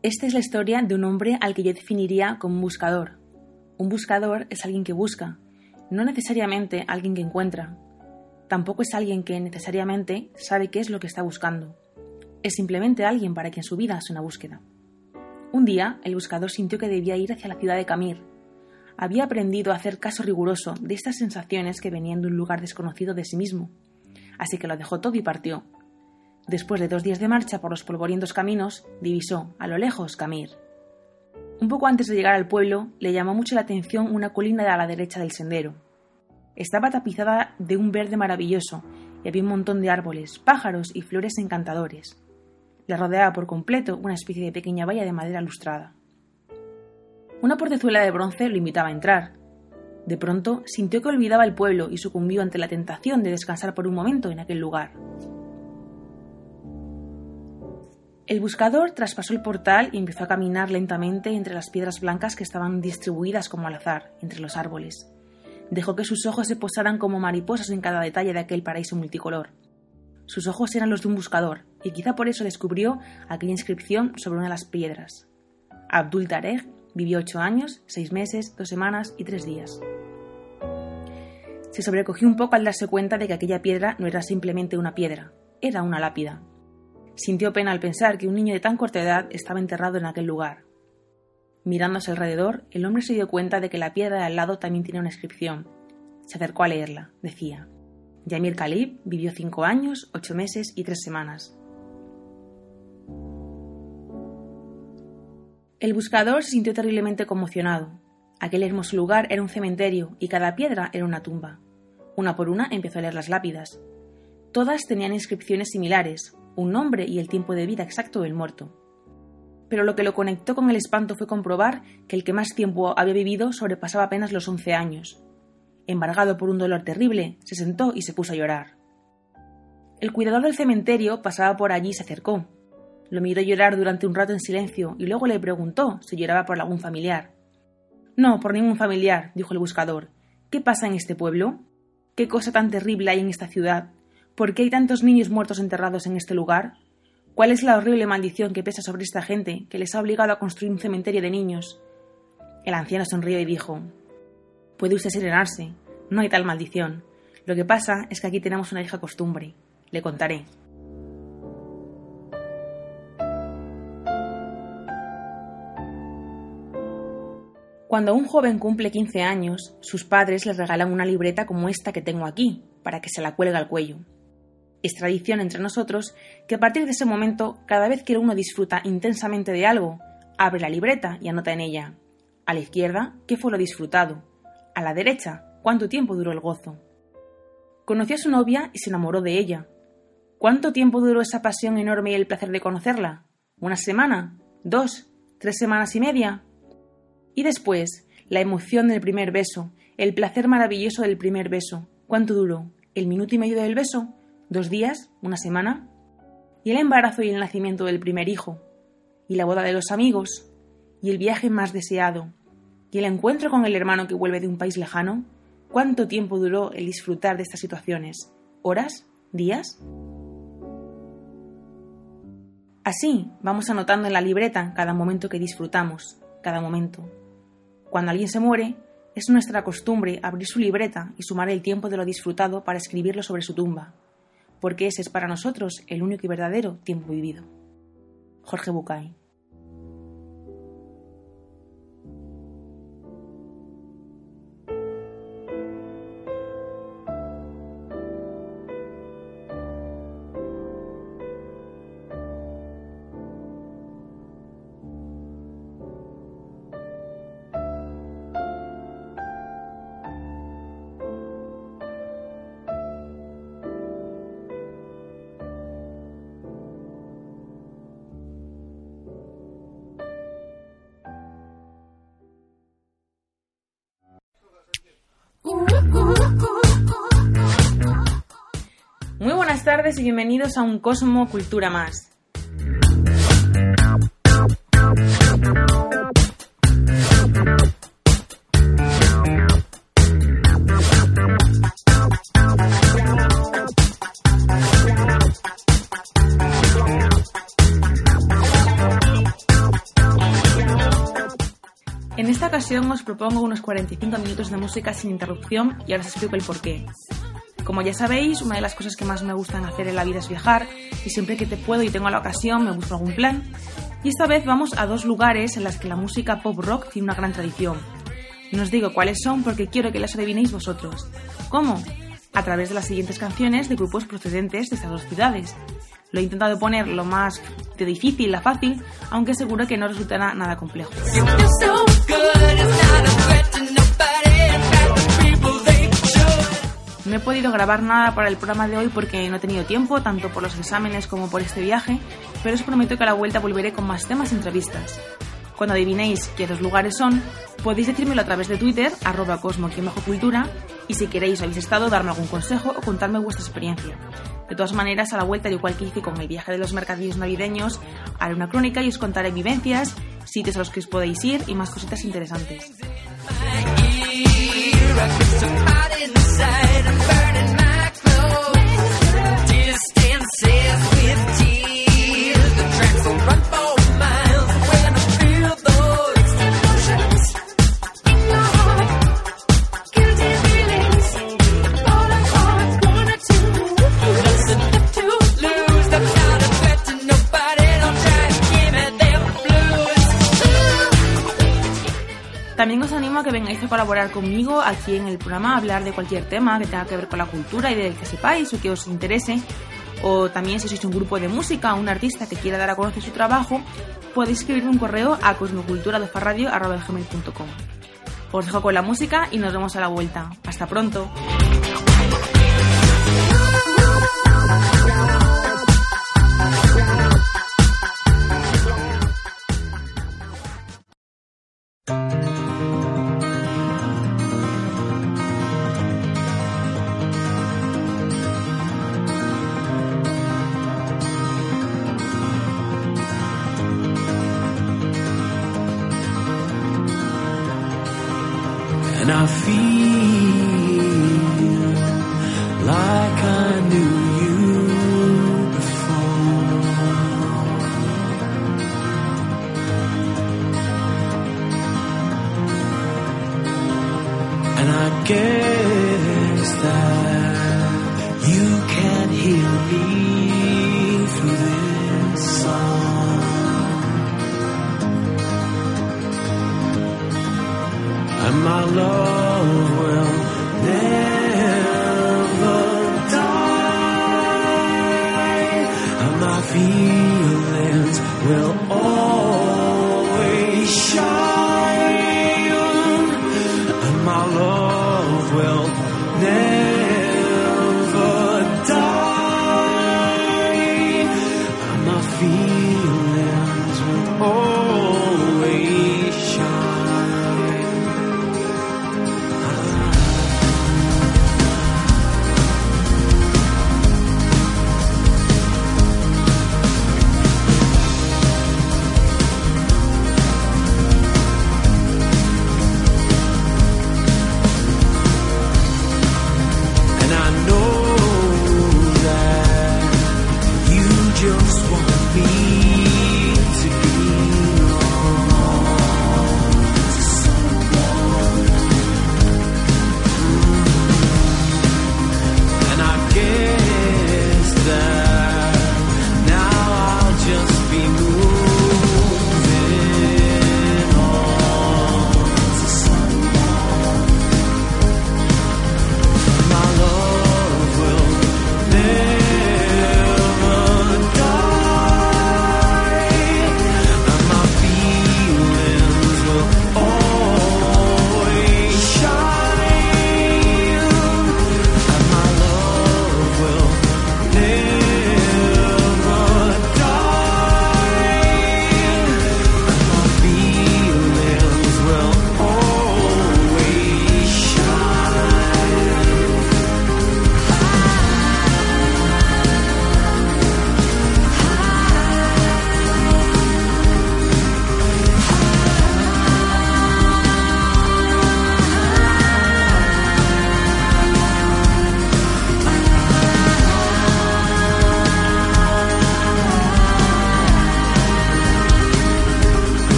Esta es la historia de un hombre al que yo definiría como un buscador. Un buscador es alguien que busca, no necesariamente alguien que encuentra. Tampoco es alguien que necesariamente sabe qué es lo que está buscando. Es simplemente alguien para quien su vida es una búsqueda. Un día, el buscador sintió que debía ir hacia la ciudad de Camir. Había aprendido a hacer caso riguroso de estas sensaciones que venían de un lugar desconocido de sí mismo. Así que lo dejó todo y partió. Después de dos días de marcha por los polvorientos caminos, divisó, a lo lejos, Camir. Un poco antes de llegar al pueblo, le llamó mucho la atención una colina de a la derecha del sendero. Estaba tapizada de un verde maravilloso y había un montón de árboles, pájaros y flores encantadores. Le rodeaba por completo una especie de pequeña valla de madera lustrada. Una portezuela de bronce lo invitaba a entrar. De pronto sintió que olvidaba el pueblo y sucumbió ante la tentación de descansar por un momento en aquel lugar. El buscador traspasó el portal y empezó a caminar lentamente entre las piedras blancas que estaban distribuidas como al azar entre los árboles. Dejó que sus ojos se posaran como mariposas en cada detalle de aquel paraíso multicolor. Sus ojos eran los de un buscador, y quizá por eso descubrió aquella inscripción sobre una de las piedras. Abdul Tarek vivió ocho años, seis meses, dos semanas y tres días. Se sobrecogió un poco al darse cuenta de que aquella piedra no era simplemente una piedra, era una lápida, Sintió pena al pensar que un niño de tan corta edad estaba enterrado en aquel lugar. Mirándose alrededor, el hombre se dio cuenta de que la piedra de al lado también tenía una inscripción. Se acercó a leerla. Decía: Yamir Khalib vivió cinco años, ocho meses y tres semanas. El buscador se sintió terriblemente conmocionado. Aquel hermoso lugar era un cementerio y cada piedra era una tumba. Una por una empezó a leer las lápidas. Todas tenían inscripciones similares, un nombre y el tiempo de vida exacto del muerto. Pero lo que lo conectó con el espanto fue comprobar que el que más tiempo había vivido sobrepasaba apenas los once años. Embargado por un dolor terrible, se sentó y se puso a llorar. El cuidador del cementerio pasaba por allí y se acercó. Lo miró llorar durante un rato en silencio y luego le preguntó si lloraba por algún familiar. No, por ningún familiar, dijo el buscador. ¿Qué pasa en este pueblo? ¿Qué cosa tan terrible hay en esta ciudad? ¿Por qué hay tantos niños muertos enterrados en este lugar? ¿Cuál es la horrible maldición que pesa sobre esta gente que les ha obligado a construir un cementerio de niños? El anciano sonrió y dijo Puede usted serenarse, no hay tal maldición. Lo que pasa es que aquí tenemos una vieja costumbre. Le contaré. Cuando un joven cumple 15 años, sus padres le regalan una libreta como esta que tengo aquí, para que se la cuelgue al cuello. Es tradición entre nosotros que a partir de ese momento, cada vez que uno disfruta intensamente de algo, abre la libreta y anota en ella. A la izquierda, ¿qué fue lo disfrutado? A la derecha, ¿cuánto tiempo duró el gozo? Conoció a su novia y se enamoró de ella. ¿Cuánto tiempo duró esa pasión enorme y el placer de conocerla? ¿Una semana? ¿Dos? ¿Tres semanas y media? Y después, la emoción del primer beso, el placer maravilloso del primer beso. ¿Cuánto duró? ¿El minuto y medio del beso? Dos días, una semana, y el embarazo y el nacimiento del primer hijo, y la boda de los amigos, y el viaje más deseado, y el encuentro con el hermano que vuelve de un país lejano, ¿cuánto tiempo duró el disfrutar de estas situaciones? ¿Horas? ¿Días? Así vamos anotando en la libreta cada momento que disfrutamos, cada momento. Cuando alguien se muere, es nuestra costumbre abrir su libreta y sumar el tiempo de lo disfrutado para escribirlo sobre su tumba porque ese es para nosotros el único y verdadero tiempo vivido. Jorge Bucay. Y bienvenidos a un Cosmo Cultura Más. ocasión os propongo unos 45 minutos de música sin interrupción y ahora os explico el porqué. Como ya sabéis, una de las cosas que más me gustan hacer en la vida es viajar y siempre que te puedo y tengo la ocasión me busco algún plan. Y esta vez vamos a dos lugares en los que la música pop rock tiene una gran tradición. No os digo cuáles son porque quiero que las adivinéis vosotros. ¿Cómo? A través de las siguientes canciones de grupos procedentes de estas dos ciudades. Lo he intentado poner lo más de difícil a fácil, aunque seguro que no resultará nada complejo. No he podido grabar nada para el programa de hoy porque no he tenido tiempo, tanto por los exámenes como por este viaje, pero os prometo que a la vuelta volveré con más temas y entrevistas. Cuando adivinéis qué dos lugares son, podéis decírmelo a través de Twitter, arroba cultura, y si queréis o habéis estado, darme algún consejo o contarme vuestra experiencia. De todas maneras, a la vuelta, igual que hice con el viaje de los mercadillos navideños, haré una crónica y os contaré vivencias, sitios a los que os podéis ir y más cositas interesantes. También os animo a que vengáis a colaborar conmigo aquí en el programa, a hablar de cualquier tema que tenga que ver con la cultura y del que sepáis o que os interese. O también si sois un grupo de música o un artista que quiera dar a conocer su trabajo, podéis escribirme un correo a cosmoculturadofarradio.com. Os dejo con la música y nos vemos a la vuelta. Hasta pronto.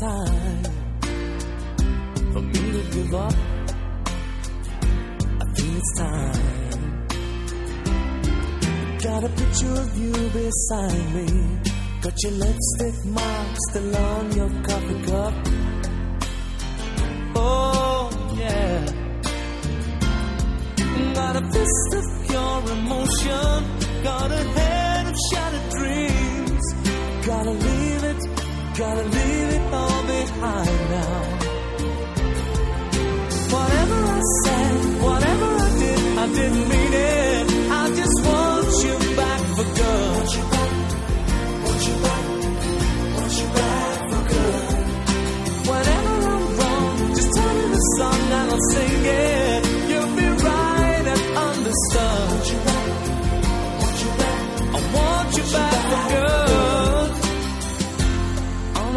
time for me to give up. I think it's time. Got a picture of you beside me. Got your lipstick marks still on your coffee cup. Oh, yeah. Got a fist of pure emotion. Got a head of shattered dreams. Gotta leave it, gotta leave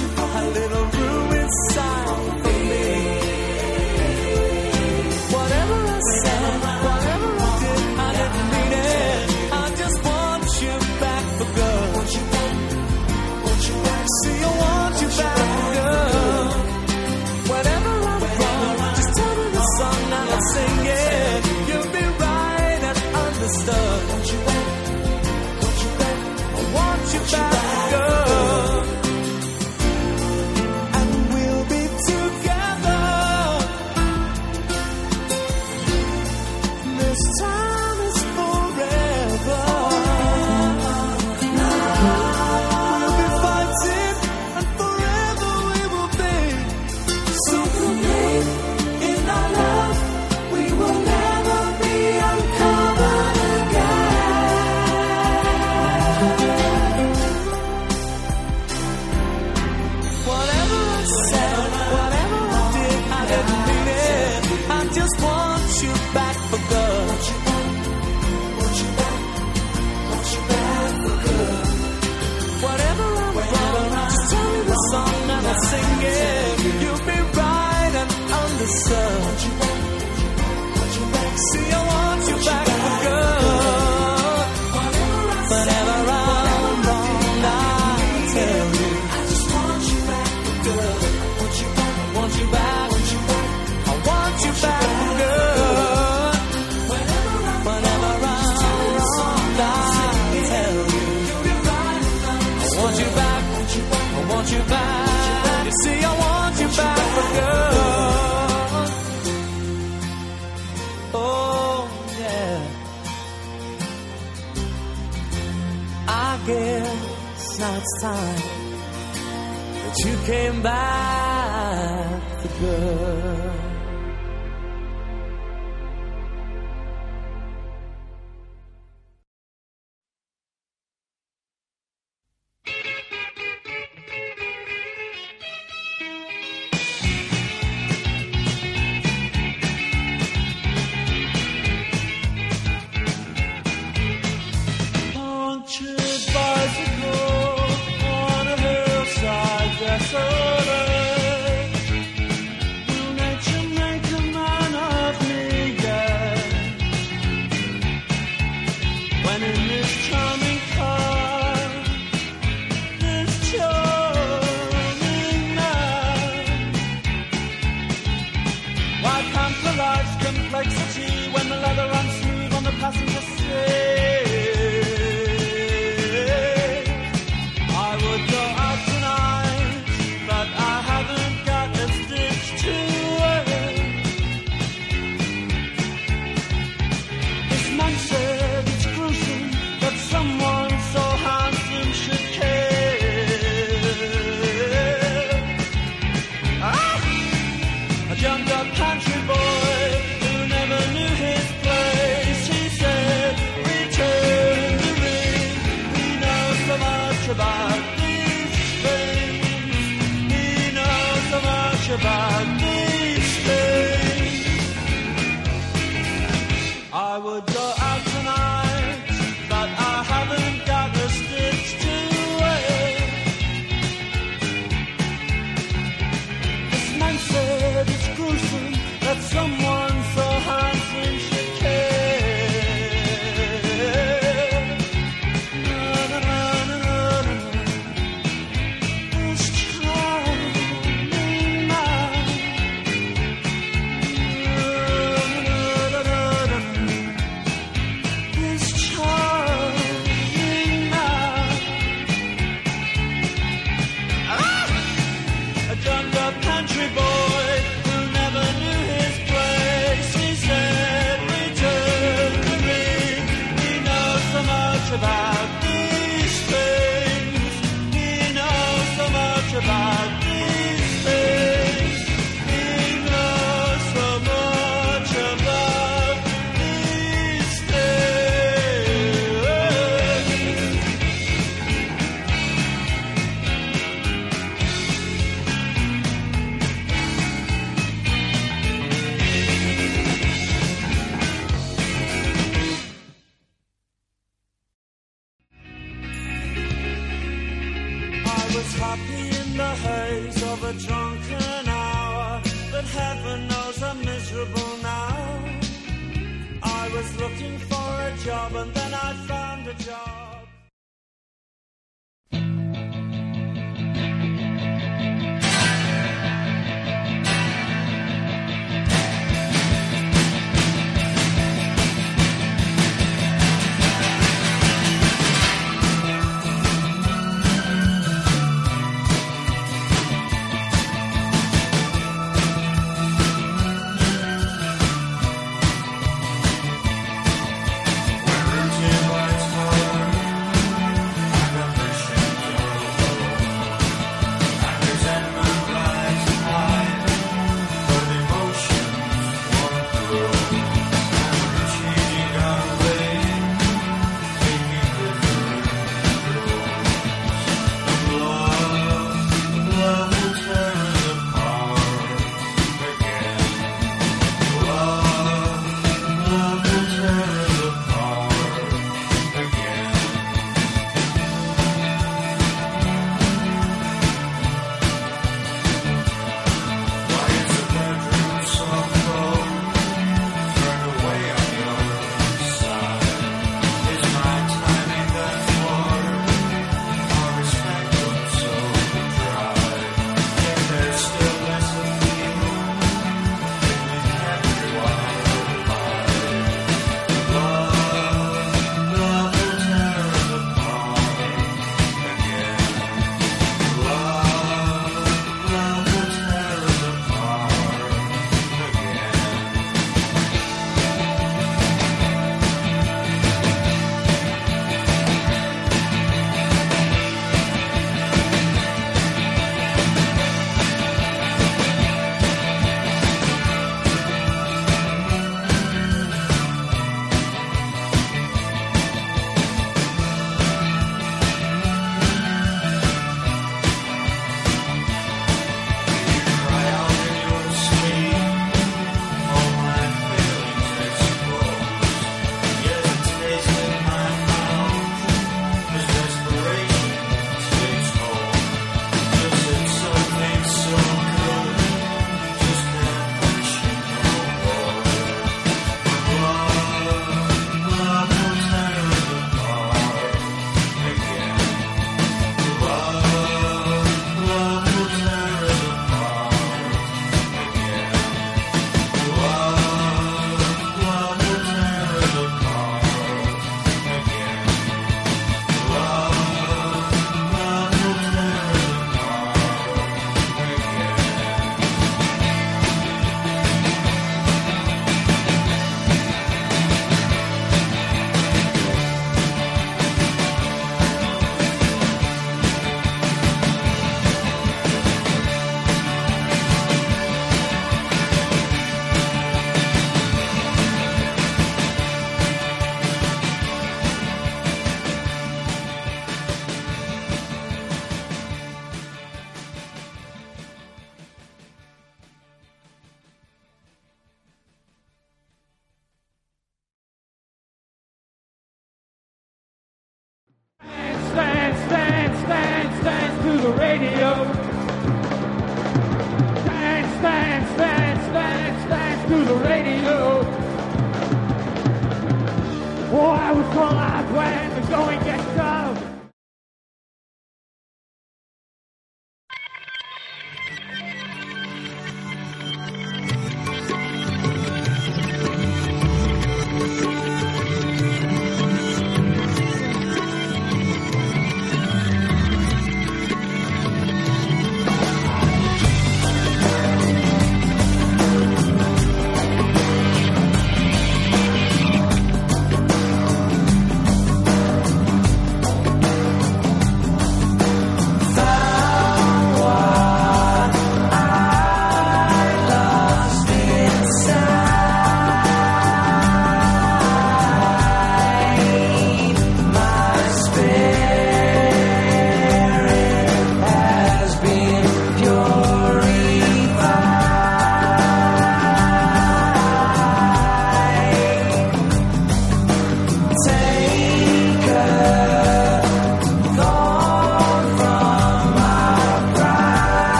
you for it. I'm not singing. You'll be right and understood. See, time that you came back for good.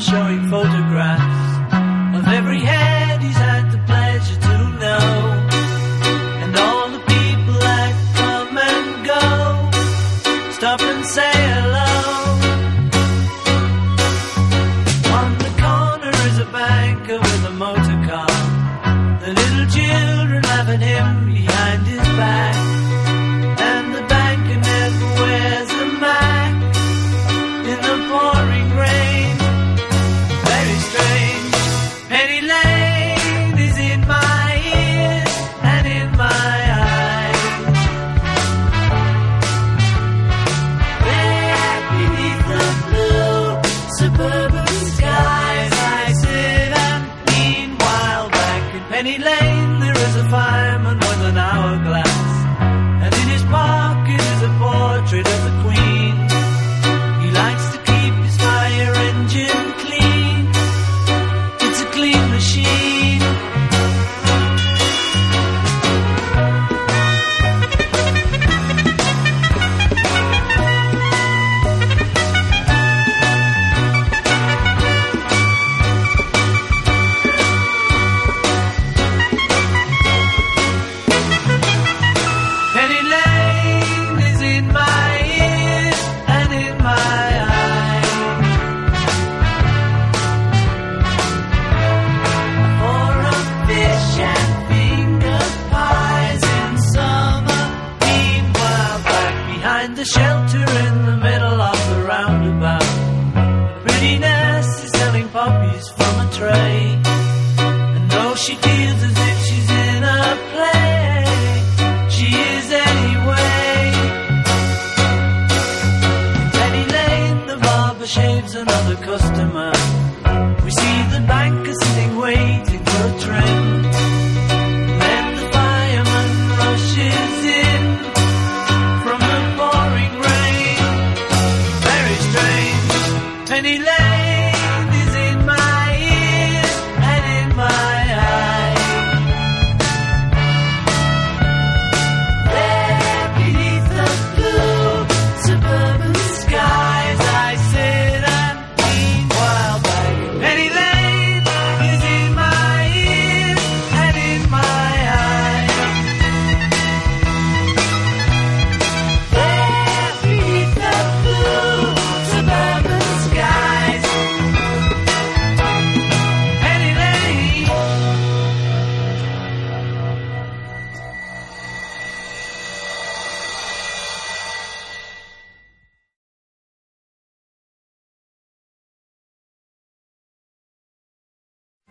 showing Disneyland.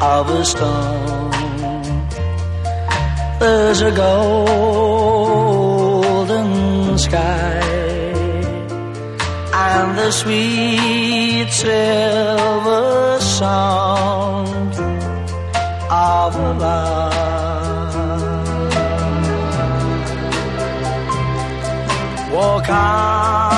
of a stone. There's a golden sky and the sweet silver sound of love. Walk on.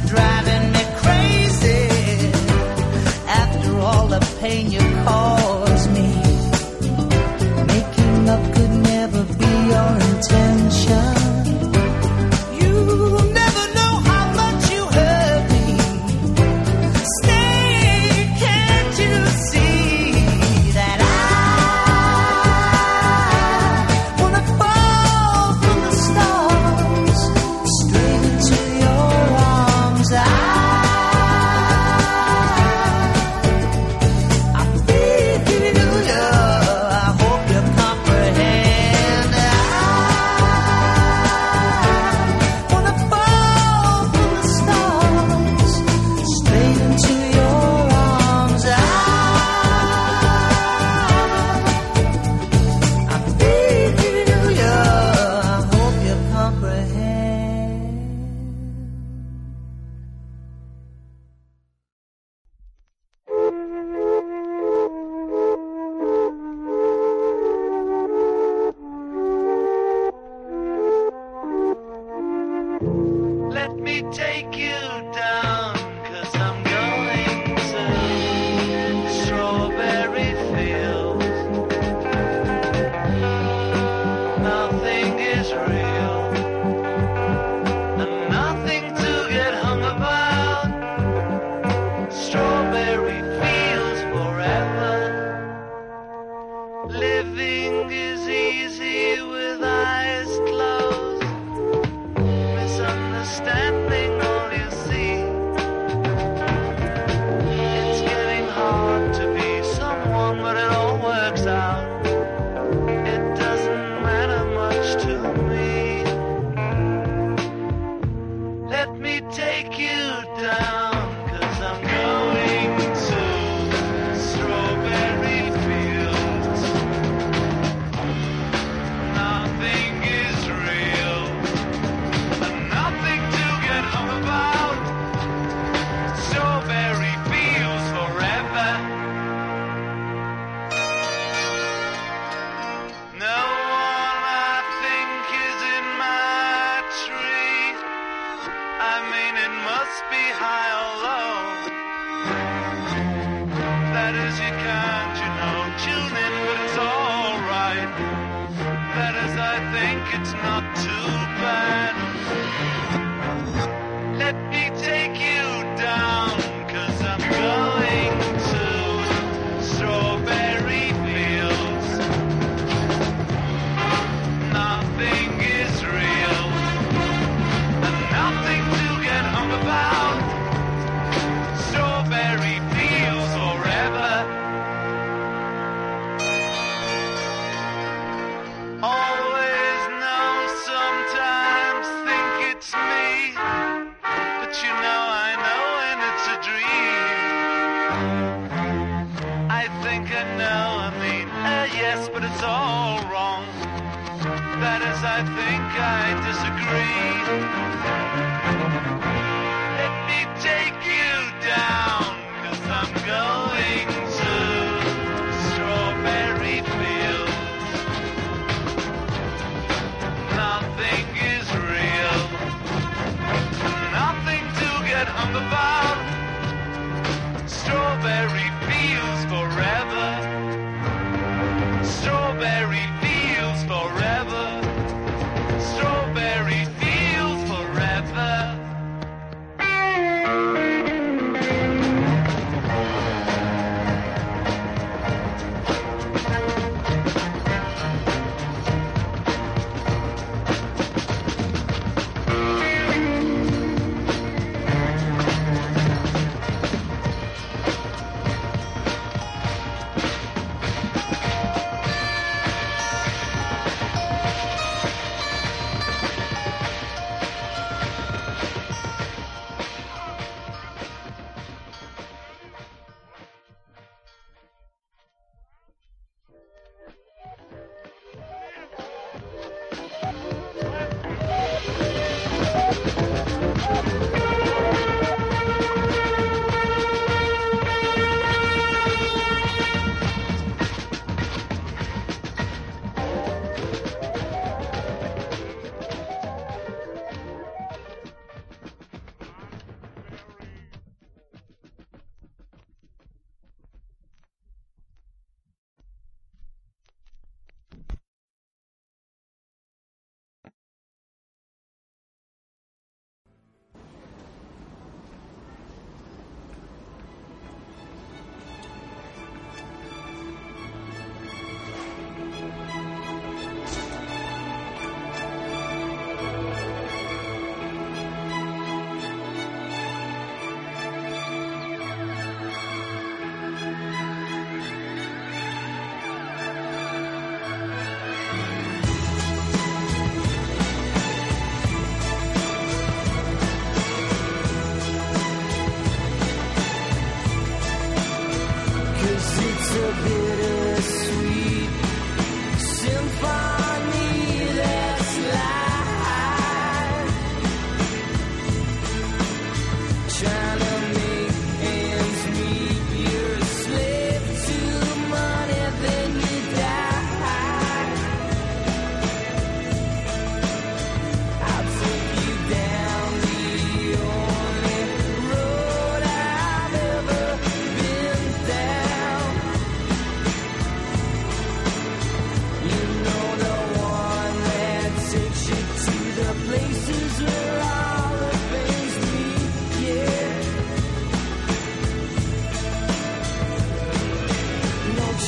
driving. yes, but it's all wrong. That is, I think I disagree. Let me take you down, cause I'm going to strawberry fields. Nothing is real, nothing to get hung about.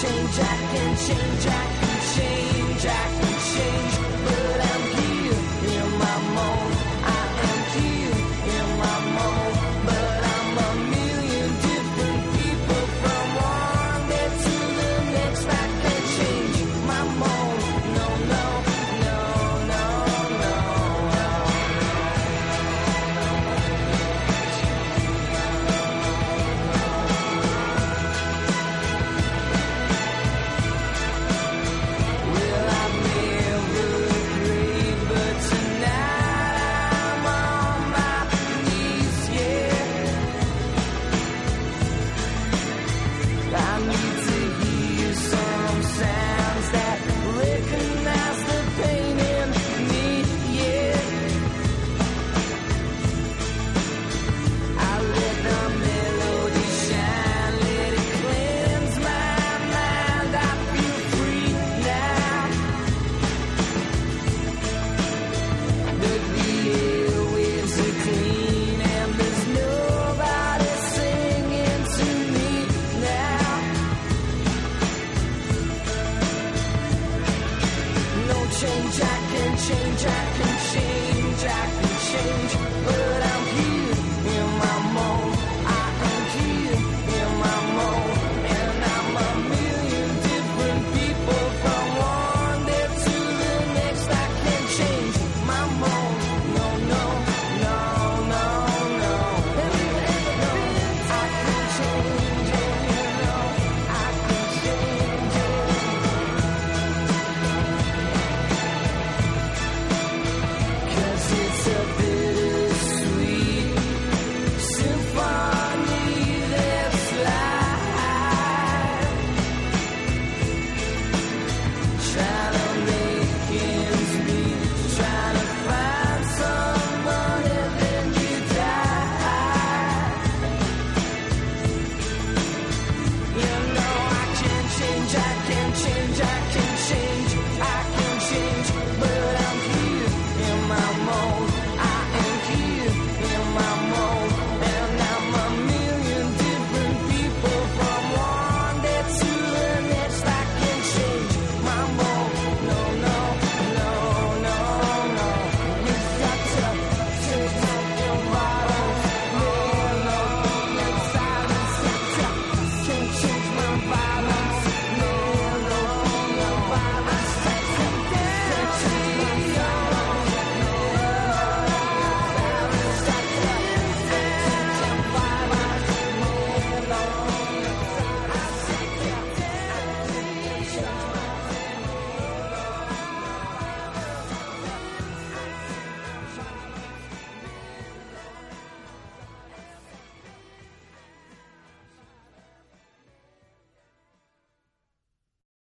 Shane Jack and Shane Jack, and Shane Jack, Shane Jack.